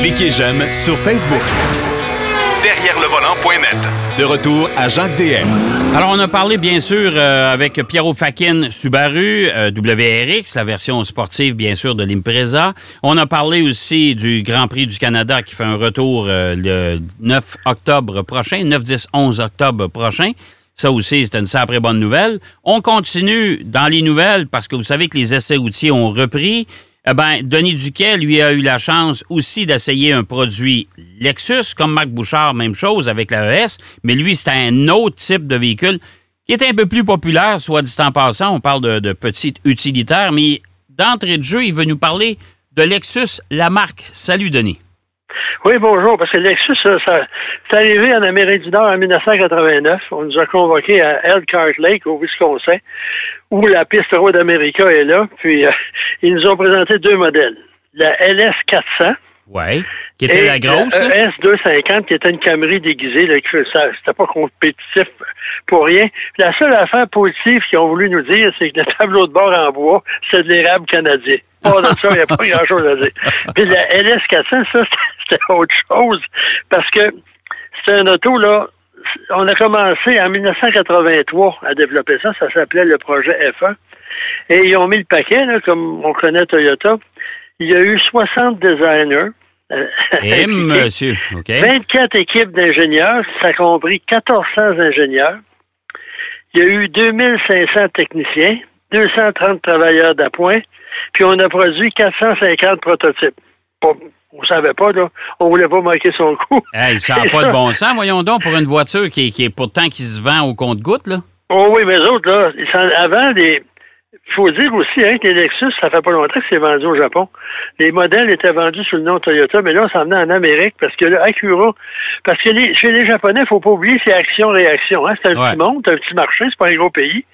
Cliquez j'aime sur Facebook. Derrière le volant.net. De retour à Jacques DM. Alors, on a parlé bien sûr euh, avec Pierrot Fakin Subaru, euh, WRX, la version sportive bien sûr de l'Impreza. On a parlé aussi du Grand Prix du Canada qui fait un retour euh, le 9 octobre prochain, 9, 10, 11 octobre prochain. Ça aussi, c'est une sacrée bonne nouvelle. On continue dans les nouvelles parce que vous savez que les essais routiers ont repris. Eh ben, Denis Duquet, lui, a eu la chance aussi d'essayer un produit Lexus, comme Marc Bouchard, même chose avec la ES, mais lui, c'était un autre type de véhicule qui est un peu plus populaire, soit dit en passant. On parle de, de petits utilitaires, mais d'entrée de jeu, il veut nous parler de Lexus, la marque. Salut, Denis. Oui, bonjour, parce que Lexus, ça c'est arrivé en Amérique du Nord en 1989. On nous a convoqués à Elkhart Lake, au Wisconsin, où la piste route d'Amérique est là. Puis, euh, ils nous ont présenté deux modèles. La LS 400. Oui, qui était la grosse. La ES 250, qui était une Camry déguisée. Là, c'était pas compétitif pour rien. Puis la seule affaire positive qu'ils ont voulu nous dire, c'est que le tableau de bord en bois, c'est de l'érable canadien. Pas de ça, il n'y a pas grand-chose à dire. Puis la LS 400, ça, c'était autre chose. Parce que c'était un auto, là, on a commencé en 1983 à développer ça. Ça s'appelait le projet F1. Et ils ont mis le paquet, là, comme on connaît Toyota. Il y a eu 60 designers. Eh, monsieur, OK. 24 équipes d'ingénieurs, ça a compris 1400 ingénieurs. Il y a eu 2500 techniciens, 230 travailleurs d'appoint, puis on a produit 450 prototypes. On savait pas, là. On voulait pas manquer son coup. Hey, ça n'a pas de bon sens, voyons donc, pour une voiture qui, qui est pourtant qui se vend au compte-goutte, là. Oh oui, mais autres, là, avant, les, il faut dire aussi hein, que les Lexus, ça fait pas longtemps que c'est vendu au Japon. Les modèles étaient vendus sous le nom Toyota, mais là, on s'en venait en Amérique parce que là, Acura, parce que les, chez les Japonais, il faut pas oublier, c'est action-réaction. Hein? C'est un petit monde, c'est un petit marché, c'est pas un gros pays,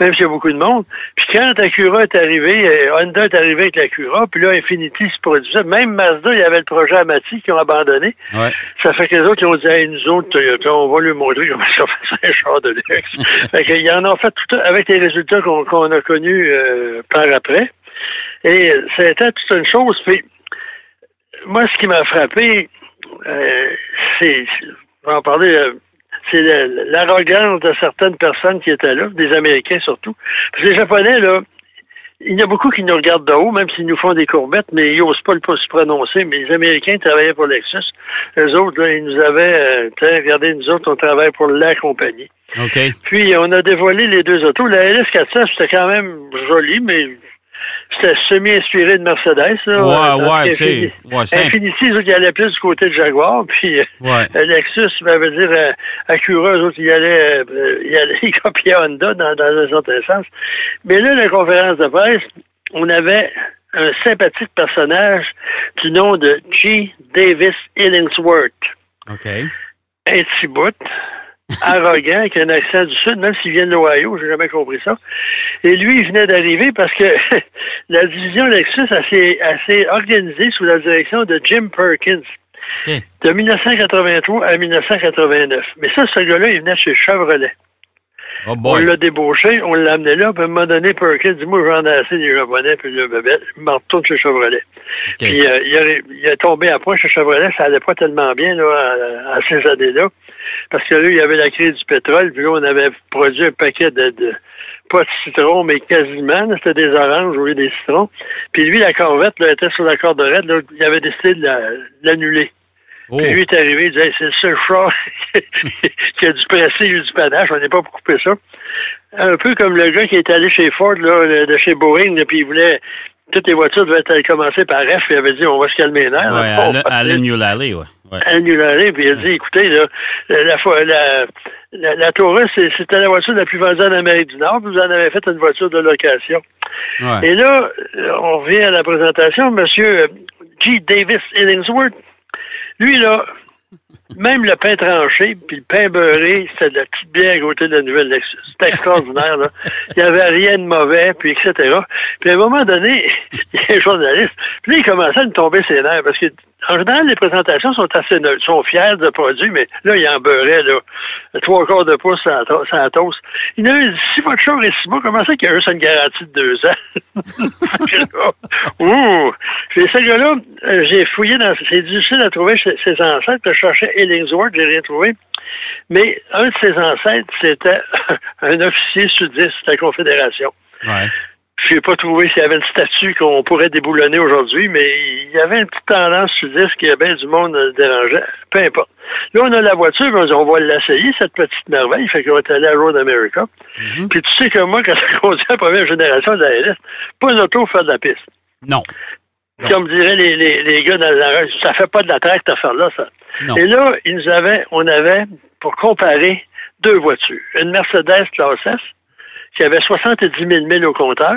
même s'il y a beaucoup de monde. Puis quand Acura est arrivé, euh, Honda est arrivé avec l'Acura, puis là, Infinity se produisait. Même Mazda, il y avait le projet Amati qui ont abandonné. Ouais. Ça fait que les autres, qui ont dit, hey, nous autres, Toyota, on va lui montrer comment ça fait un char de luxe. fait qu'ils en ont fait tout avec les résultats qu'on qu'on a connus euh, par après. Et c'était toute une chose. Puis, moi, ce qui m'a frappé, euh, c'est, en euh, c'est l'arrogance de certaines personnes qui étaient là, des Américains surtout. Parce que les Japonais, là, il y a beaucoup qui nous regardent de haut, même s'ils nous font des courbettes, mais ils n'osent pas le pas se prononcer. Mais les Américains travaillaient pour Lexus. Les autres, là, ils nous avaient, euh, regardez, nous autres, on travaille pour la compagnie. OK. Puis, on a dévoilé les deux autos. La LS400, c'était quand même joli, mais c'était semi-inspiré de Mercedes. Là, ouais, ouais, tu sais. Ouais, Infinity, eux allaient plus du côté de Jaguar. Puis, ouais. Lexus, ça veut dire euh, Acura, eux autres, ils allaient, euh, ils allaient ils copiaient Honda dans, dans un certain sens. Mais là, la conférence de presse, on avait un sympathique personnage du nom de G. Davis Illingsworth. OK. Un petit bout arrogant, avec un accent du Sud, même s'il vient de l'Ohio, j'ai jamais compris ça. Et lui, il venait d'arriver parce que la division Lexus s'est organisée sous la direction de Jim Perkins. Okay. De 1983 à 1989. Mais ça, ce gars-là, il venait chez Chevrolet. Oh on l'a débauché, on l'a amené là, puis à un moment donné, Perkins dit Moi, j'en ai assez des Japonais, puis le bébé, il m'en retourne chez Chevrolet. Puis euh, il, a, il est tombé à point chez Chevrolet, ça allait pas tellement bien là, à, à ces années-là. Parce que là, il y avait la crise du pétrole, puis là, on avait produit un paquet de, de pas de citron, mais quasiment, c'était des oranges au lieu des citrons. Puis lui, la corvette, là, était sur la corde raide, là, il avait décidé de la- de l'annuler. Oh. Puis lui est arrivé, il disait, c'est le seul char qui a il a eu du panache, on n'est pas pour couper ça. Un peu comme le gars qui est allé chez Ford, là, de chez Boeing, là, puis il voulait, toutes les voitures devaient être- commencer par F, puis il avait dit, on va se calmer les nerfs. Ouais, Alan- Alan Mulally, ouais. ouais. annulé, puis il a dit, écoutez, là, la, la, la, la Taurus, c'était la voiture la plus vendue en Amérique du Nord, puis vous en avez fait une voiture de location. Ouais. Et là, euh, on revient à la présentation, Monsieur euh, G. Davis Illingsworth, lui, là, même le pain tranché, puis le pain beurré, c'était de la petite bière à côté de la nouvelle. C'était extraordinaire, là. Il n'y avait rien de mauvais, puis etc. Puis à un moment donné, il y a un journaliste, puis là, il commençait à me tomber ses nerfs, parce que en général, les présentations sont assez neutres, sont fiers de produit, mais là, il en beurrait, là, trois quarts de pouce sans, sans. Il y a dit, si votre chose est si beau, comment ça qu'il y a juste une garantie de deux ans? Ouh! Puis gars-là, euh, j'ai fouillé dans, c'est difficile à trouver ses, ses ancêtres, je cherchais Ellingsworth, j'ai rien trouvé. Mais un de ses ancêtres, c'était un officier sudiste de la Confédération. Ouais. Je n'ai pas trouvé s'il y avait une statue qu'on pourrait déboulonner aujourd'hui, mais il y avait une petite tendance sudiste qui avait du monde dérangeait. Peu importe. Là, on a la voiture, on, dit, on va l'essayer, cette petite merveille. Fait qu'on est allé à Road America. Mhm. Puis tu sais que moi, quand je conduis la première génération de la LS, pas une auto faire de la piste. Non. Comme diraient les, les, les gars dans la ça fait pas de la traque, cette affaire-là, ça. Non. Et là, ils nous avaient, on avait, pour comparer, deux voitures. Une Mercedes Classe S, qui avait 70 000 milles au compteur,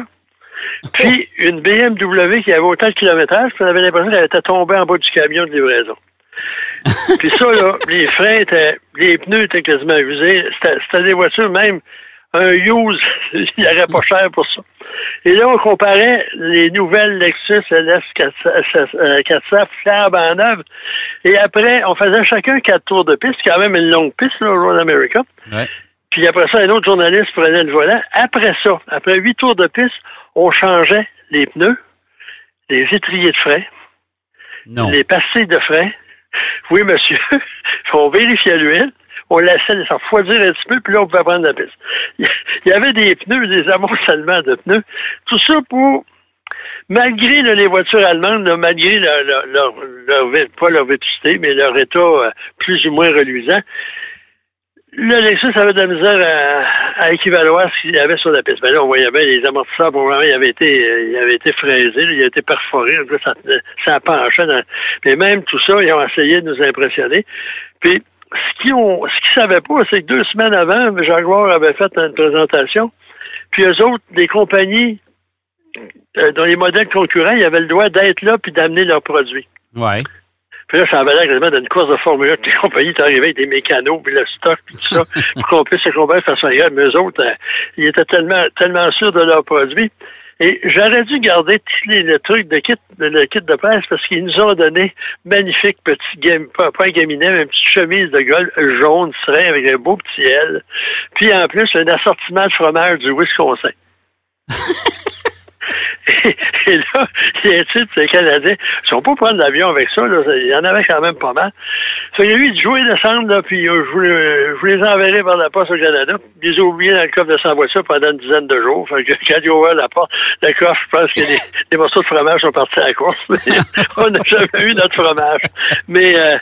puis une BMW qui avait autant de kilométrage, puis on avait l'impression qu'elle était tombée en bas du camion de livraison. puis ça, là, les freins étaient, les pneus étaient quasiment usés. C'était des voitures, même un use, il n'y aurait pas cher pour ça. Et là, on comparait les nouvelles Lexus LS 400 flambe en œuvre. Et après, on faisait chacun quatre tours de piste, quand même une longue piste, là, Road America. Ouais. Puis après ça, un autre journaliste prenait le volant. Après ça, après huit tours de piste, on changeait les pneus, les étriers de frein, Non. les pastilles de frein. Oui, monsieur. on vérifiait l'huile. On laissait les refroidir un petit peu, puis là, on pouvait prendre la piste. Il y avait des pneus, des amoncellements de pneus. Tout ça pour, malgré là, les voitures allemandes, là, malgré leur, leur, leur, pas leur vétusté, mais leur état euh, plus ou moins reluisant, le Lexus avait de la misère à, à équivaloir ce qu'il y avait sur la piste. Ben là, on voyait bien les amortisseurs, pour le moment, ils avaient été, ils avaient été fraisés, ils avaient été perforés, ça, ça penchait. Dans... Mais même tout ça, ils ont essayé de nous impressionner. Puis, ce qu'ils ont, ce qu'ils savaient pas, c'est que deux semaines avant, Jaguar avait fait une présentation. Puis eux autres, les compagnies euh, dans les modèles concurrents, ils avaient le droit d'être là puis d'amener leurs produits. Ouais. Puis là, ça avait l'air quasiment d'une course de Formule 1. que Les compagnies étaient arrivées avec des mécanos, puis le stock, puis tout ça, pour qu'on puisse se combattre de façon égale. Mais eux autres, euh, ils étaient tellement, tellement sûrs de leurs produits. Et j'aurais dû garder tous les, le truc de kit, de- le kit de presse parce qu'ils nous ont donné magnifique petit game, pas, pas un gaminet, mais une petite chemise de golf jaune serein avec un beau petit L. Puis en plus, un assortiment de fromage du Wisconsin. Et, et là, il y a un titre, c'est Canadien. Ils sont pas prendre l'avion avec ça, là. Il y en avait quand même pas mal. Fait que lui, il vais descendre, là, puis euh, je, vous, les- je les enverrai par la poste au Canada. Ils ont oublié dans le coffre de sa voiture pendant une dizaine de jours. Fait que quand ils ont ouvert la porte, le coffre, je pense que les, les morceaux de fromage sont partis à la course. On n'a jamais eu notre fromage. Mais euh,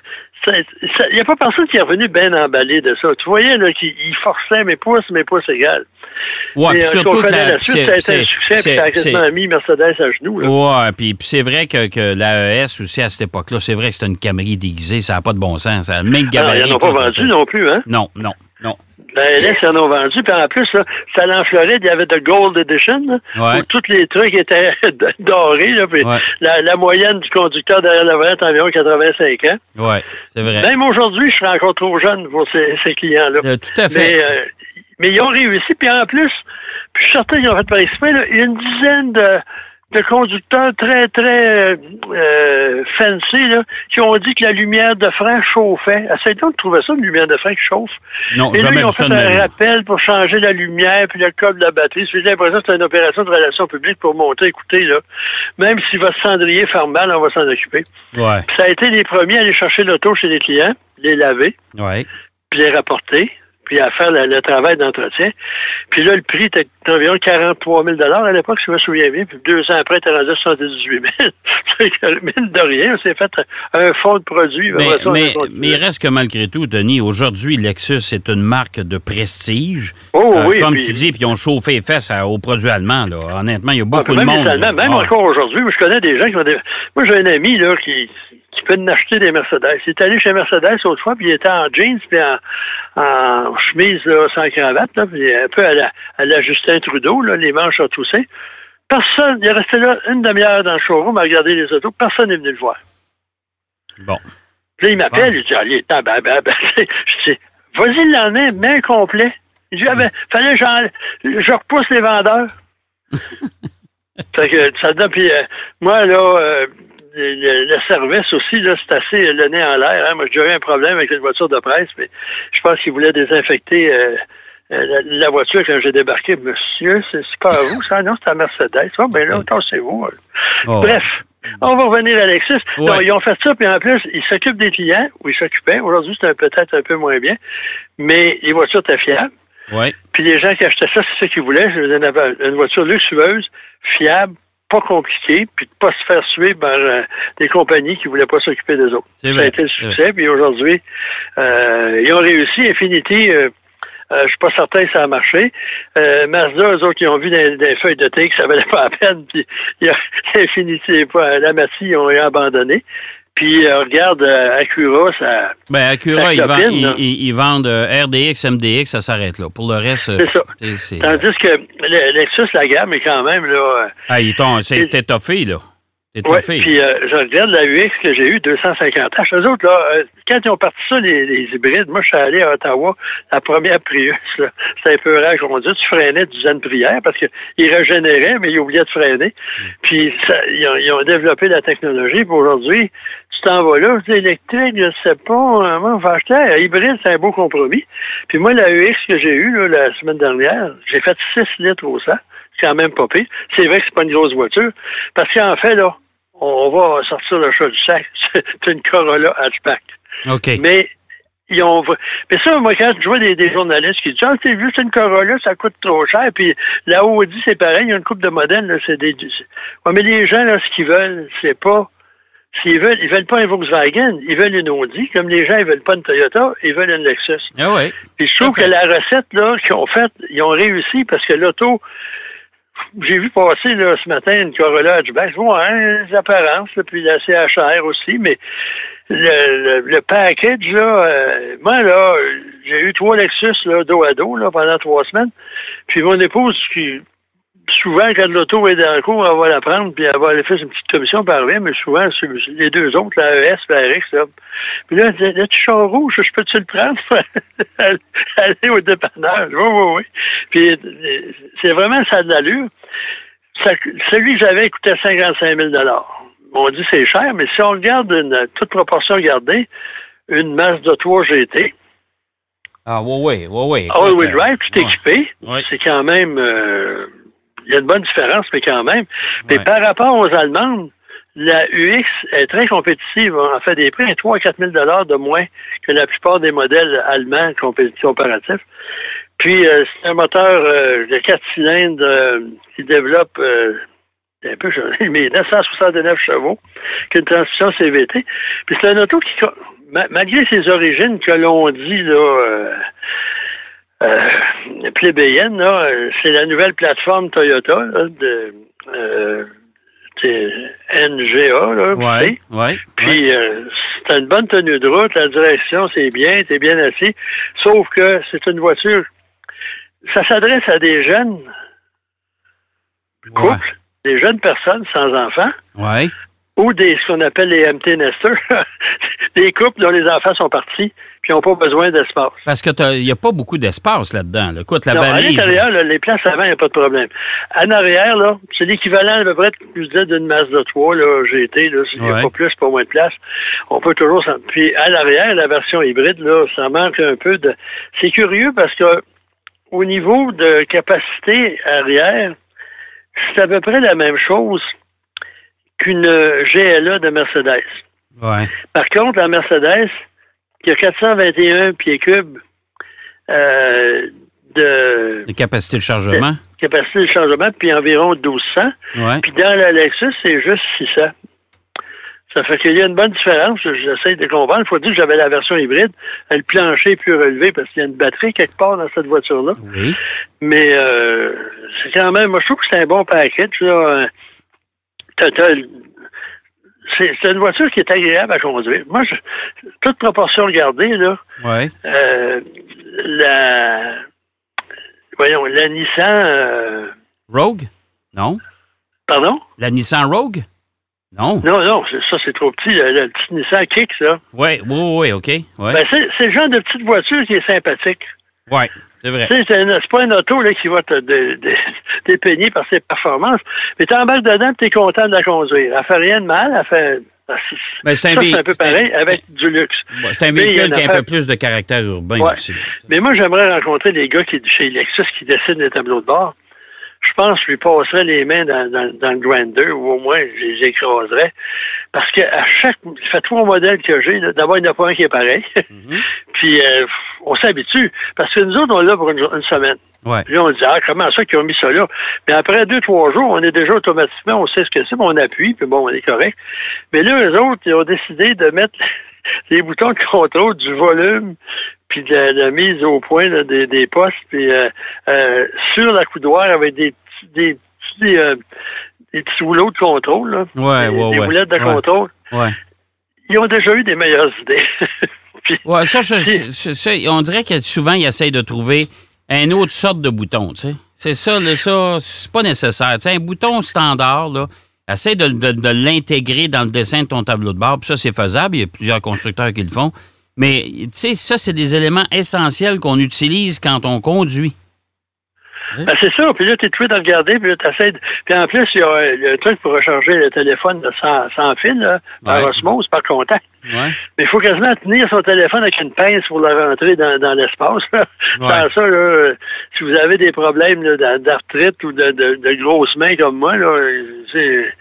il n'y a pas personne qui est revenu bien emballé de ça. Tu voyais là qu'il il forçait mes pouces, mes pouces égales. Ouais, puis euh, surtout que la- la suite, ça a été un succès, puis ça a quasiment mis Mercedes à genoux. Là. Ouais, puis, puis c'est vrai que, que l'AES aussi, à cette époque-là, c'est vrai que c'était une Camry déguisée, ça n'a pas de bon sens. Ça a le même Ah, ils n'en ont pas vendu non plus, hein? Non, non, La LS, ils en ont vendu. Puis en plus, là, ça en Floride, il y avait de Gold Edition, là, Ouais. où tous les trucs étaient dorés. Là, puis Ouais. la, la moyenne du conducteur derrière la volante, environ 85 ans. Ouais, c'est vrai. Même aujourd'hui, je serais encore trop jeune pour ces, ces clients-là. Euh, tout à fait. Mais, euh, mais ils ont réussi. Puis en plus, puis je suis certain qu'ils ont fait par exprès, là, une dizaine de, de conducteurs très, très euh, fancy là, qui ont dit que la lumière de frein chauffait. Essayez donc de trouver ça, une lumière de frein qui chauffe. non, Et là, ils ont fait un rappel pour changer la lumière puis le code de la batterie. J'ai l'impression que c'est une opération de relations publiques pour montrer, écoutez, là, même si votre cendrier fait mal, on va s'en occuper. Ouais, Puis ça a été les premiers à aller chercher l'auto chez les clients, les laver, ouais. puis les rapporter, puis à faire le, le travail d'entretien. Puis là, le prix était d'environ 43 000 à l'époque, si je me souviens bien. Puis deux ans après, il rendu à 78 000 Fait que, Mine de rien, on s'est fait un fonds de produits. Mais, ça, mais, il reste que malgré tout, Denis, aujourd'hui, Lexus est une marque de prestige. Oh Euh, oui, comme puis- tu dis, puis ils ont chauffé les fesses à- aux produits allemands. Là. Honnêtement, il y a Ah, beaucoup de même monde. les Allemands, là. même Ah, encore aujourd'hui, je connais des gens qui ont des. Moi, j'ai un ami là, qui, qui peut en acheter des Mercedes. Il est allé chez Mercedes autrefois, puis il était en jeans, puis en, en chemise là, sans cravate, là, puis un peu à la, à la Justin Trudeau, là, les manches retroussées. Personne, il est resté là une demi-heure dans le showroom à regarder les autos. Personne n'est venu le voir. Bon. Puis là, il m'appelle, il dit, allez, ben, ben, ben, ben. Je dis, vas-y mets un complet. Il dit, ah ben, fallait que je repousse les vendeurs. fait que ça donne, puis euh, moi, là, euh, le, service aussi, là, c'est assez le nez en l'air. Hein. Moi, j'ai eu un problème avec une voiture de presse, mais je pense qu'ils voulaient désinfecter euh, euh, la, voiture quand j'ai débarqué. Monsieur, c'est pas à vous, ça? Non, c'est à Mercedes. Oh, ben là, c'est vous. Oh. Bref. On va revenir à Lexus. ils ont fait ça, puis en plus, ils s'occupent des clients, ou ils s'occupaient. Aujourd'hui, c'est peut-être un peu moins bien, mais les voitures étaient fiables. Ouais. Puis les gens qui achetaient ça, c'est ce qu'ils voulaient. Une voiture luxueuse, fiable, pas compliquée, puis de pas se faire suivre par euh, des compagnies qui voulaient pas s'occuper des autres. Ça a été le succès, puis aujourd'hui, euh, ils ont réussi. Infinity, euh, euh, je suis pas certain que ça a marché. Euh, Mazda, eux autres, qui ont vu des, feuilles de thé que ça valait pas la peine, puis il a Infinity, pas, la Massy, ils ont abandonné. Puis euh, regarde, euh, Acura, ça. Ben, Acura, ils, vendent RDX, MDX, ça s'arrête là. Pour le reste. C'est ça. Tandis que le, Lexus, la gamme est quand même là. Ah, c'est étoffé, là. Oui, puis euh, je regarde la UX que j'ai eue, 250 H. Eux autres, là, euh, quand ils ont parti ça, les, hybrides, moi, je suis allé à Ottawa, la première Prius, c'était un peu rare qu'on dit, tu freinais du zen prière parce qu'ils régénéraient, mais ils oubliaient de freiner. Puis ça, ils, ont, développé la technologie, puis aujourd'hui, tu t'en vas là, tu électrique, je sais pas, euh, moi, on va acheter un hybride, c'est un beau compromis. Puis moi, la UX que j'ai eue la semaine dernière, j'ai fait 6 litres au 100 c'est quand même pas pire. C'est vrai que c'est pas une grosse voiture, parce qu'en fait, là, on va sortir le chat du sac. C'est une Corolla hatchback. OK. Mais ils ont. Mais ça, moi, quand je vois des, journalistes qui disent Ah, c'est juste une Corolla, ça coûte trop cher. Puis la Audi, c'est pareil, il y a une coupe de modèles, là, c'est des. Ouais, mais les gens, là, ce qu'ils veulent, c'est pas. S'ils veulent, ils veulent pas un Volkswagen, ils veulent une Audi. Comme les gens, ils veulent pas une Toyota, ils veulent une Lexus. Ah ouais. Puis je trouve que la recette, là, qu'ils ont faite, ils ont réussi parce que l'auto, j'ai vu passer là, ce matin une Corolla hatchback. Ouais, les apparences, puis la CHR aussi, mais le, le, package, là, euh, moi, là, j'ai eu trois Lexus là, dos à dos là, pendant trois semaines. Puis mon épouse, qui souvent, quand l'auto est dans le cours, elle va la prendre, puis elle va aller faire une petite commission par rien, mais souvent, les deux autres, la ES, la RX, là. Puis là, elle dit, tu char rouge, je peux-tu le prendre? aller au dépanneur. Oui, oui, oui. Puis, c'est vraiment ça de l'allure. celui que j'avais coûtait 55 000 On dit c'est cher, mais si on regarde une, toute proportion gardée, une masse de 3 GT, ah, oui, oui, oui, oui. All-wheel drive, tout équipé, c'est quand même euh, y a une bonne différence, mais quand même. Mais par rapport aux Allemandes, la UX est très compétitive. On fait des prix à 3 à 4 000 de moins que la plupart des modèles allemands comparatifs. Puis, euh, c'est un moteur euh, de 4 cylindres euh, qui développe un peu, mais 969 chevaux, qu'une transmission CVT. Puis, c'est un auto qui, malgré ses origines que l'on dit, là, euh, plébéienne, là, c'est la nouvelle plateforme Toyota de euh, NGA, là, ouais, ouais, Puis euh, c'est une bonne tenue de route, la direction c'est bien, t'es bien assis. Sauf que c'est une voiture. Ça s'adresse à des jeunes couples, des jeunes personnes sans enfants. Ouais ou des ce qu'on appelle les MT nesters, des couples dont les enfants sont partis n'ont pas besoin d'espace. Parce que il n'y a pas beaucoup d'espace là-dedans. Écoute, la non, valise. À l'intérieur, les places avant, il n'y a pas de problème. En arrière, là, c'est l'équivalent à peu près, je disais, d'une masse de 3, là, GT, là, il n'y a pas plus, pas moins de place. On peut toujours Puis à l'arrière, la version hybride, là, ça manque un peu de. C'est curieux parce que au niveau de capacité arrière, c'est à peu près la même chose qu'une GLA de Mercedes. Ouais. Par contre, la Mercedes, qui a 421 pieds cubes euh, de, de, capacité de chargement? capacité de chargement, puis environ 1200. Ouais. Puis dans la Lexus, c'est juste 600. Ça fait qu'il y a une bonne différence. J'essaie de comprendre. Il faut dire que j'avais la version hybride. Le plancher est plus relevé parce qu'il y a une batterie quelque part dans cette voiture-là. Oui. Mais euh, c'est quand même, moi je trouve que c'est un bon package. Là c'est une voiture qui est agréable à conduire. Moi, je, toute proportion gardée, là, ouais. euh, la, voyons, la Nissan... Euh, Rogue? Non. Pardon? La Nissan Rogue? Non. Non, non, ça, c'est trop petit. Le, petit Nissan Kick, ça. Oui, oui, oui, OK. Ouais. Ben, c'est le genre de petite voiture qui est sympathique. Oui. C'est vrai. C'est pas une auto là, qui va te dépeigner par ses performances. Mais tu embarques dedans tu es content de la conduire. Elle fait rien de mal, elle fait. Mais c'est un, un, peu pareil avec du luxe. c'est un véhicule qui a un peu plus de caractère urbain aussi. Mais moi, j'aimerais rencontrer les gars qui, chez Lexus qui dessinent les tableaux de bord je pense que je lui passerais les mains dans, dans, le Grinder ou au moins je les écraserais. Parce qu'à chaque. Ça fait trois modèles que j'ai. D'abord, il n'y en a pas un qui est pareil. Mhm. Puis euh, on s'habitue. Parce que nous autres, on là pour une, semaine. Puis on dit, ah, comment ça qu'ils ont mis ça là? Mais après deux, trois jours, on est déjà automatiquement, on sait ce que c'est, on appuie, puis bon, on est correct. Mais là, eux autres, ils ont décidé de mettre les boutons de contrôle du volume puis de la, mise au point des, des, postes, puis euh, euh, sur la coudoir avec des des petits euh, des petits rouleaux de contrôle, là. Ouais, des, ouais, des roulettes de contrôle. Ouais. Ils ont déjà eu des meilleures idées. ouais, ça, ça, on dirait que souvent, ils essayent de trouver une autre sorte de bouton, tu sais. C'est ça, là, ça, c'est pas nécessaire. Tu sais, un bouton standard, là, essaye de, de, de l'intégrer dans le dessin de ton tableau de bord. Puis ça, c'est faisable. Il y a plusieurs constructeurs qui le font. Mais, tu sais, ça, c'est des éléments essentiels qu'on utilise quand on conduit. Ben, c'est ça. Puis là, tu es tout de regarder, puis là, tu essaies de... Puis en plus, il y a un truc pour recharger le téléphone sans, sans fil, là, par osmose, par contact. Ouais. Mais il faut quasiment tenir son téléphone avec une pince pour le rentrer dans, dans l'espace. Sans ça, là, si vous avez des problèmes d'arthrite ou de, de, de, grosses mains comme moi, là, je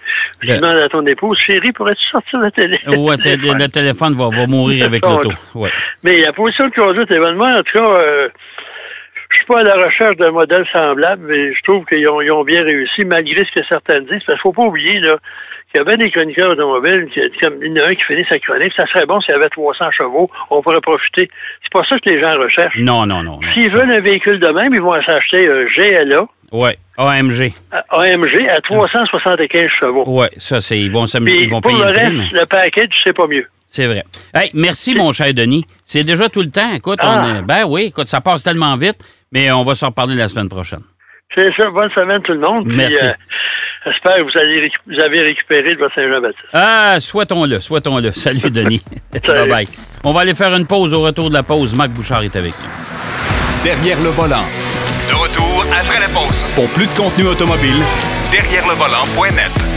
demande à ton épouse, chérie, pourrais-tu sortir le téléphone? Ouais, le, téléphone? va, va mourir avec l'auto. Ouais. Mais la position de conduite, éventuellement, en tout cas, euh, je suis pas à la recherche d'un modèle semblable, mais je trouve qu'ils ont, bien réussi, malgré ce que certains disent. Parce qu'il faut pas oublier là, qu'il y avait des chroniqueurs automobiles, qui, comme il y en a un qui finit sa chronique, ça serait bon s'il y avait 300 chevaux, on pourrait profiter. C'est pas ça que les gens recherchent. Non, non, non. S'ils veulent un véhicule de même, ils vont s'acheter un GLA. Oui, AMG. AMG à 375 chevaux. Oui, ça, c'est. Ils vont, ils vont pour payer le reste, le package, c'est pas mieux. C'est vrai. Hey, merci, mon cher Denis. C'est déjà tout le temps. Écoute, on, ah. ben oui, écoute, ça passe tellement vite, mais on va s'en reparler la semaine prochaine. C'est ça. Bonne semaine, tout le monde. Merci. Euh, j'espère que vous, allez, vous avez récupéré le Saint-Jean-Baptiste. Ah, souhaitons-le, souhaitons-le. Salut, Denis. bye bye. On va aller faire une pause. Au retour de la pause, Marc Bouchard est avec nous. Derrière le volant. De retour après la pause. Pour plus de contenu automobile, derrière le volant.net.